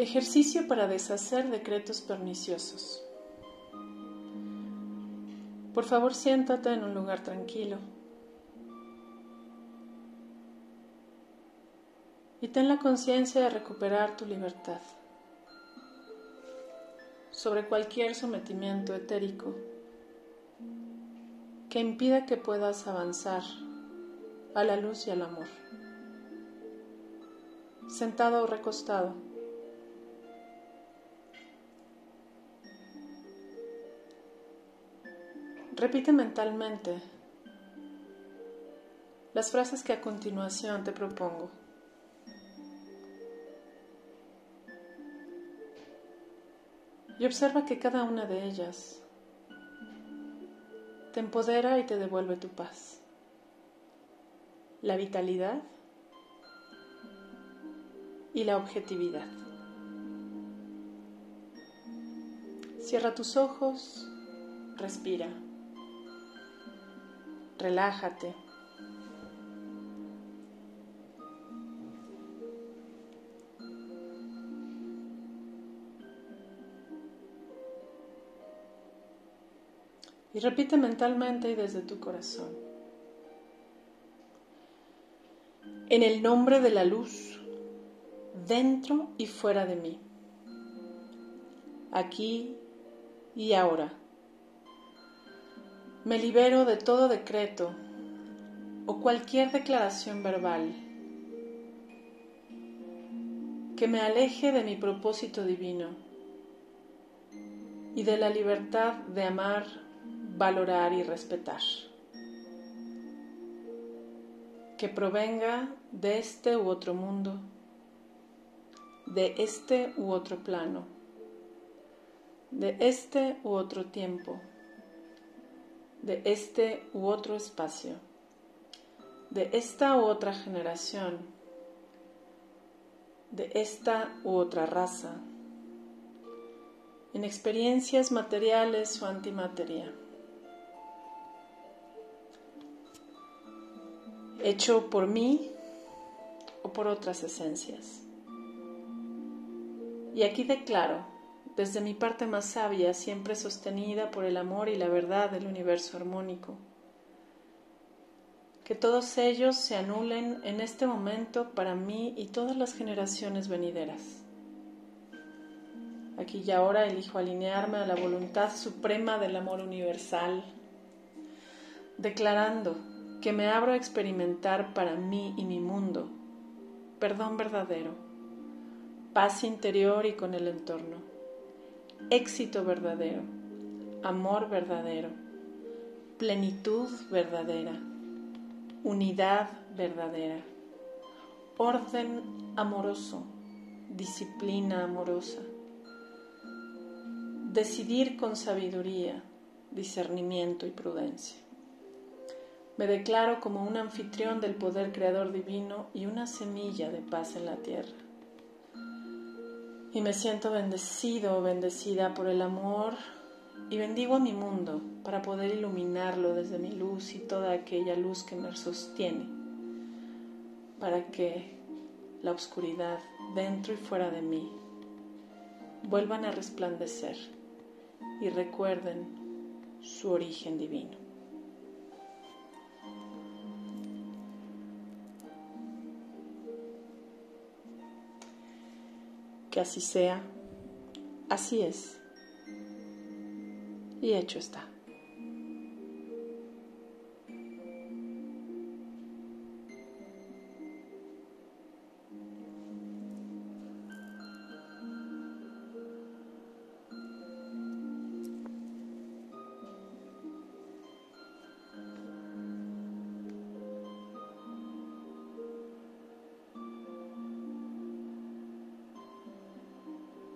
Ejercicio para deshacer decretos perniciosos. Por favor, siéntate en un lugar tranquilo. Y ten la conciencia de recuperar tu libertad sobre cualquier sometimiento etérico que impida que puedas avanzar a la luz y al amor. Sentado o recostado. Repite mentalmente las frases que a continuación te propongo. Y observa que cada una de ellas te empodera y te devuelve tu paz, la vitalidad y la objetividad. Cierra tus ojos, respira, relájate. Y repite mentalmente y desde tu corazón. En el nombre de la luz, dentro y fuera de mí, aquí y ahora, me libero de todo decreto o cualquier declaración verbal que me aleje de mi propósito divino y de la libertad de amar valorar y respetar. Que provenga de este u otro mundo, de este u otro plano, de este u otro tiempo, de este u otro espacio, de esta u otra generación, de esta u otra raza, en experiencias materiales o antimateria. hecho por mí o por otras esencias. Y aquí declaro, desde mi parte más sabia, siempre sostenida por el amor y la verdad del universo armónico, que todos ellos se anulen en este momento para mí y todas las generaciones venideras. Aquí y ahora elijo alinearme a la voluntad suprema del amor universal, declarando que me abro a experimentar para mí y mi mundo, perdón verdadero, paz interior y con el entorno, éxito verdadero, amor verdadero, plenitud verdadera, unidad verdadera, orden amoroso, disciplina amorosa, decidir con sabiduría, discernimiento y prudencia. Me declaro como un anfitrión del poder creador divino y una semilla de paz en la tierra. Y me siento bendecido bendecida por el amor y bendigo a mi mundo para poder iluminarlo desde mi luz y toda aquella luz que me sostiene, para que la oscuridad dentro y fuera de mí vuelvan a resplandecer y recuerden su origen divino. Que así sea, así es, y hecho está.